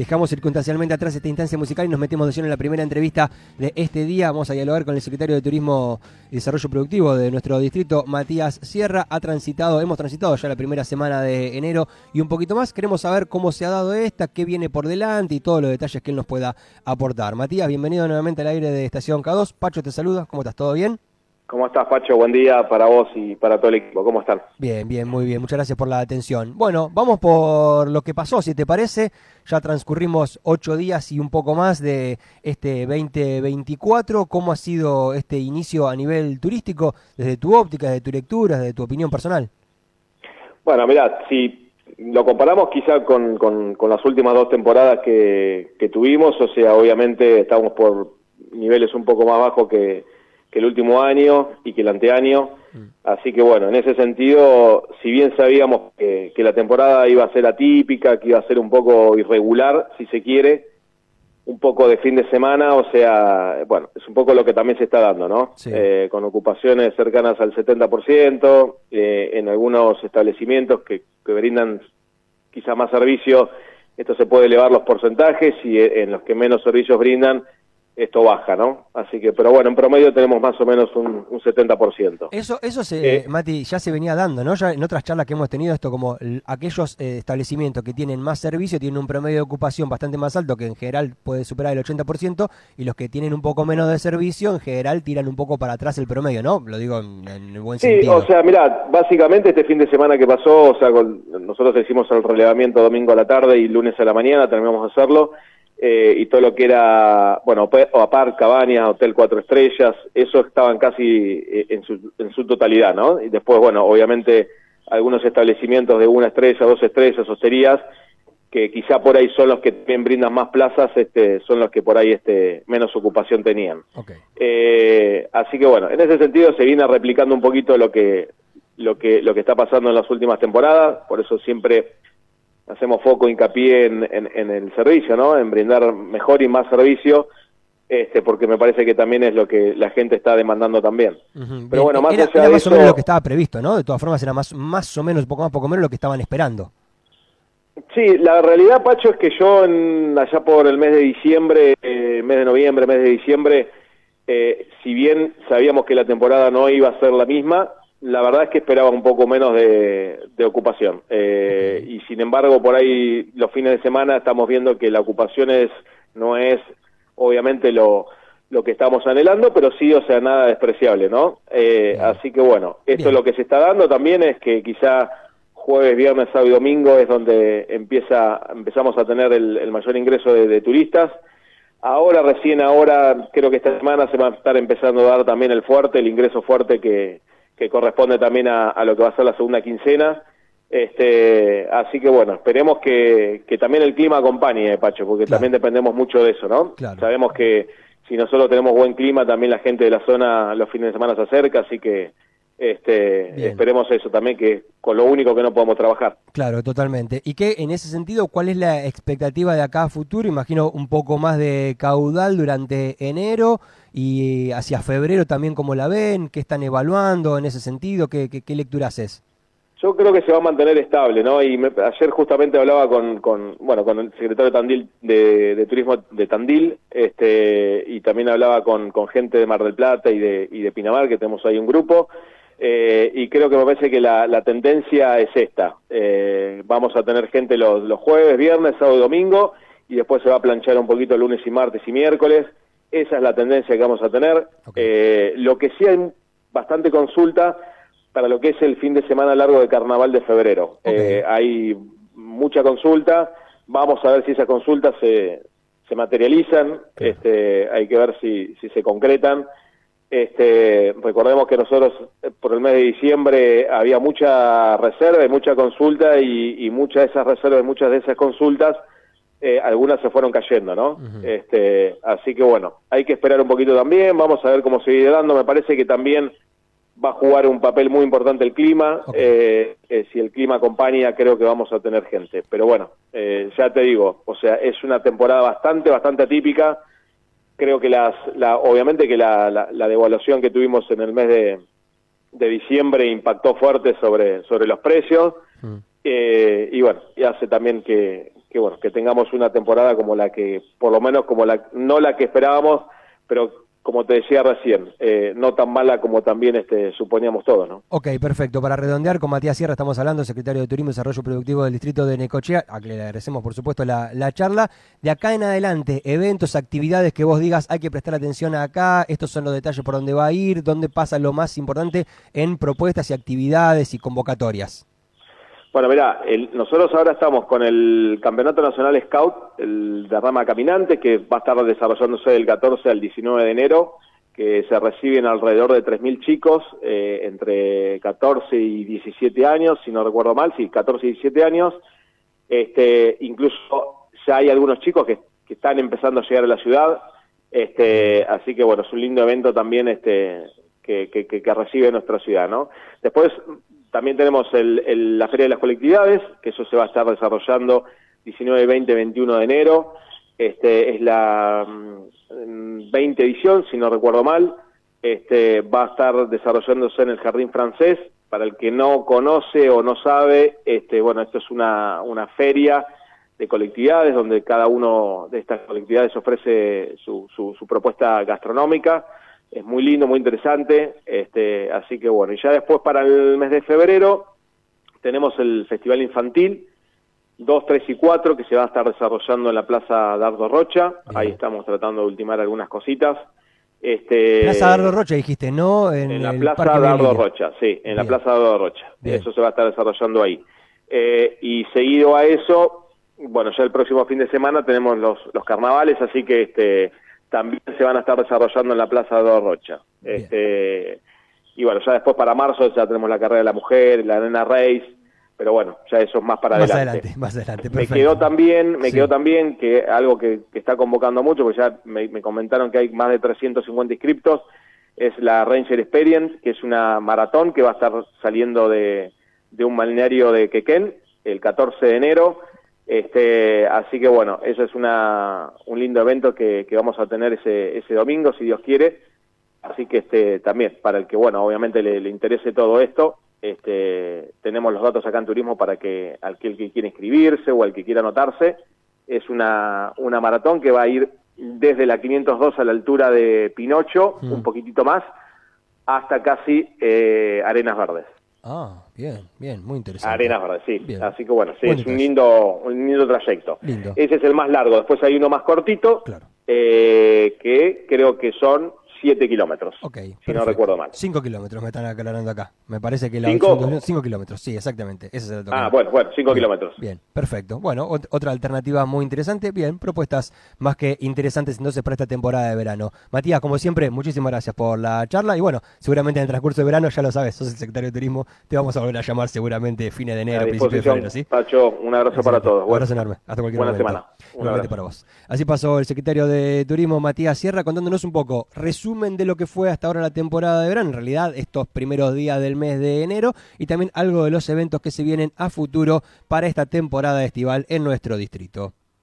Dejamos circunstancialmente atrás esta instancia musical y nos metemos de lleno en la primera entrevista de este día. Vamos a dialogar con el secretario de Turismo y Desarrollo Productivo de nuestro distrito, Matías Sierra. Ha transitado, hemos transitado ya la primera semana de enero y un poquito más. Queremos saber cómo se ha dado esta, qué viene por delante y todos los detalles que él nos pueda aportar. Matías, bienvenido nuevamente al aire de Estación K2. Pacho te saluda, ¿cómo estás? ¿Todo bien? ¿Cómo estás, Pacho? Buen día para vos y para todo el equipo. ¿Cómo están? Bien, bien, muy bien. Muchas gracias por la atención. Bueno, vamos por lo que pasó, si te parece. Ya transcurrimos ocho días y un poco más de este 2024. ¿Cómo ha sido este inicio a nivel turístico desde tu óptica, desde tu lectura, desde tu opinión personal? Bueno, mirá, si lo comparamos quizá con, con, las últimas dos temporadas que, que tuvimos, o sea, obviamente estamos por niveles un poco más bajos que que el último año y que el anteaño. Mm. Así que bueno, en ese sentido, si bien sabíamos que, la temporada iba a ser atípica, que iba a ser un poco irregular, si se quiere, un poco de fin de semana, o sea, bueno, es un poco lo que también se está dando, ¿no? Eh, con ocupaciones cercanas al 70%, eh, en algunos establecimientos que, que brindan quizá más servicio, esto se puede elevar los porcentajes y eh, en los que menos servicios brindan, esto baja, ¿no? Así que, pero bueno, en promedio tenemos más o menos un, un 70%. Eso, eso se, eh, Mati, ya se venía dando, ¿no? Ya en otras charlas que hemos tenido, esto como aquellos eh, establecimientos que tienen más servicio tienen un promedio de ocupación bastante más alto, que en general puede superar el 80%, y los que tienen un poco menos de servicio, en general tiran un poco para atrás el promedio, ¿no? Lo digo en, el buen sentido. Sí, o sea, mira, básicamente este fin de semana que pasó, o sea, nosotros hicimos el relevamiento domingo a la tarde y lunes a la mañana, terminamos de hacerlo, eh, y todo lo que era, bueno, o apart, cabañas, hotel cuatro estrellas, eso estaban casi eh, en su, en su totalidad, ¿no? Y después, bueno, obviamente algunos establecimientos de una estrella, dos estrellas, hosterías, que quizá por ahí son los que también brindan más plazas, este, son los que por ahí este, menos ocupación tenían. Eh, así que bueno, en ese sentido se viene replicando un poquito lo que, lo que, lo que está pasando en las últimas temporadas, por eso siempre hacemos foco, hincapié en, en, el servicio, ¿no? En brindar mejor y más servicio, este, porque me parece que también es lo que la gente está demandando también. Pero bueno, más allá más o menos lo que estaba previsto, ¿no? De todas formas era más, más o menos, poco más, poco menos lo que estaban esperando. Sí, la realidad, Pacho, es que yo en, allá por el mes de diciembre, eh, mes de noviembre, mes de diciembre, eh, si bien sabíamos que la temporada no iba a ser la misma, la verdad es que esperaba un poco menos de, ocupación. Eh, y sin embargo, por ahí los fines de semana estamos viendo que la ocupación es, no es obviamente lo, lo que estamos anhelando, pero sí, o sea, nada despreciable, ¿no? Eh, así que bueno, esto es lo que se está dando también es que quizá jueves, viernes, sábado y domingo es donde empieza, empezamos a tener el, mayor ingreso de, turistas. Ahora, recién ahora, creo que esta semana se va a estar empezando a dar también el fuerte, el ingreso fuerte que, que corresponde también a, lo que va a ser la segunda quincena. Este, así que bueno, esperemos que, que también el clima acompañe, Pacho, porque también dependemos mucho de eso, ¿no? Sabemos que si nosotros tenemos buen clima, también la gente de la zona los fines de semana se acerca, así que este, esperemos eso también, que con lo único que no podemos trabajar. Claro, totalmente. Y que en ese sentido, ¿cuál es la expectativa de acá a futuro? Imagino un poco más de caudal durante enero y hacia febrero también, ¿cómo la ven? ¿Qué están evaluando en ese sentido? ¿Qué, qué, lectura haces? Yo creo que se va a mantener estable, ¿no? Y ayer justamente hablaba con, con, bueno, con el secretario de Tandil de, Turismo de Tandil, este, y también hablaba con, con gente de Mar del Plata y de, y de Pinamar, que tenemos ahí un grupo, eh, y creo que me parece que la, tendencia es esta. Eh, vamos a tener gente los, los, jueves, viernes, sábado y domingo, y después se va a planchar un poquito lunes y martes y miércoles. Esa es la tendencia que vamos a tener. Eh, lo que sí hay bastante consulta para lo que es el fin de semana largo de carnaval de febrero. hay mucha consulta. Vamos a ver si esas consultas se, se materializan. Este, hay que ver si, si se concretan. Este, recordemos que nosotros eh, por el mes de diciembre había mucha reserva y mucha consulta y, muchas de esas reservas, muchas de esas consultas, eh, algunas se fueron cayendo, ¿no? este, así que bueno, hay que esperar un poquito también, vamos a ver cómo sigue dando, me parece que también va a jugar un papel muy importante el clima, eh, si el clima acompaña creo que vamos a tener gente, pero bueno, ya te digo, o sea, es una temporada bastante, bastante atípica, creo que las, la, obviamente que la, la, devaluación que tuvimos en el mes de, de diciembre impactó fuerte sobre, sobre los precios mm. eh, y bueno, y hace también que, que bueno, que tengamos una temporada como la que, por lo menos como la, no la que esperábamos, pero como te decía recién, eh, no tan mala como también este, suponíamos todos, ¿no? Ok, perfecto. Para redondear, con Matías Sierra estamos hablando, secretario de Turismo y Desarrollo Productivo del Distrito de Necochea, a que le agradecemos, por supuesto, la, la, charla. De acá en adelante, eventos, actividades que vos digas, hay que prestar atención acá, estos son los detalles por dónde va a ir, dónde pasa lo más importante en propuestas y actividades y convocatorias. Bueno, mira, nosotros ahora estamos con el Campeonato Nacional Scout, el de rama caminante, que va a estar desarrollándose del 14 al 19 de enero, que se reciben alrededor de 3.000 chicos eh, entre 14 y 17 años, si no recuerdo mal, sí, 14 y 17 años. Este, incluso ya hay algunos chicos que, están empezando a llegar a la ciudad, este, así que bueno, es un lindo evento también este, que recibe nuestra ciudad, ¿no? Después también tenemos el, la Feria de las Colectividades, que eso se va a estar desarrollando 19, 20, 21 de enero. Este, es la 20 mm, edición, si no recuerdo mal. Este, va a estar desarrollándose en el Jardín Francés. Para el que no conoce o no sabe, este, bueno, esto es una, una feria de colectividades donde cada uno de estas colectividades ofrece su, su, su propuesta gastronómica es muy lindo, muy interesante, este, así que bueno, y ya después para el mes de febrero tenemos el Festival Infantil 2, 3 y 4 que se va a estar desarrollando en la Plaza Dardo Rocha, ahí estamos tratando de ultimar algunas cositas. Este, Plaza Dardo Rocha dijiste, ¿no? En, la Plaza Dardo Rocha, sí, en la Plaza Dardo Rocha, eso se va a estar desarrollando ahí. Eh, y seguido a eso, bueno, ya el próximo fin de semana tenemos los, los carnavales, así que este también se van a estar desarrollando en la Plaza de Rocha. Este, y bueno, ya después para marzo ya tenemos la carrera de la mujer, la Arena Race, pero bueno, ya eso es más para más adelante. Más adelante, Me quedó también, me quedó también que algo que, está convocando mucho, porque ya me, comentaron que hay más de 350 inscriptos, es la Ranger Experience, que es una maratón que va a estar saliendo de, de un balneario de Quequén el 14 de enero este, así que bueno, eso es una, un lindo evento que, que vamos a tener ese, ese domingo, si Dios quiere. Así que este, también, para el que, bueno, obviamente le, interese todo esto, este, tenemos los datos acá en Turismo para que al que, el que quiera inscribirse o al que quiera anotarse. Es una, una maratón que va a ir desde la 502 a la altura de Pinocho, mm. un poquitito más, hasta casi eh, Arenas Verdes. Ah, bien, bien, muy interesante. Arenas Verdes, sí. Así que bueno, sí, es un lindo, un lindo trayecto. Ese es el más largo. Después hay uno más cortito, claro. eh, que creo que son 7 kilómetros. Ok. Si no recuerdo mal. 5 kilómetros me están aclarando acá. Me parece que la 5 kilómetros, sí, exactamente. Ese es el ah, bueno, bueno, 5 kilómetros. Bien, perfecto. Bueno, otra alternativa muy interesante. Bien, propuestas más que interesantes entonces para esta temporada de verano. Matías, como siempre, muchísimas gracias por la charla. Y bueno, seguramente en el transcurso de verano, ya lo sabes, sos el secretario de Turismo. Te vamos a volver a llamar seguramente fines de enero, principios de febrero, ¿sí? Pacho, un abrazo para todos. Un abrazo enorme. Hasta cualquier Buena momento. semana. para vos. Así pasó el secretario de Turismo, Matías Sierra, contándonos un poco resumen de lo que fue hasta ahora la temporada de verano, en realidad estos primeros días del mes de enero y también algo de los eventos que se vienen a futuro para esta temporada estival en nuestro distrito.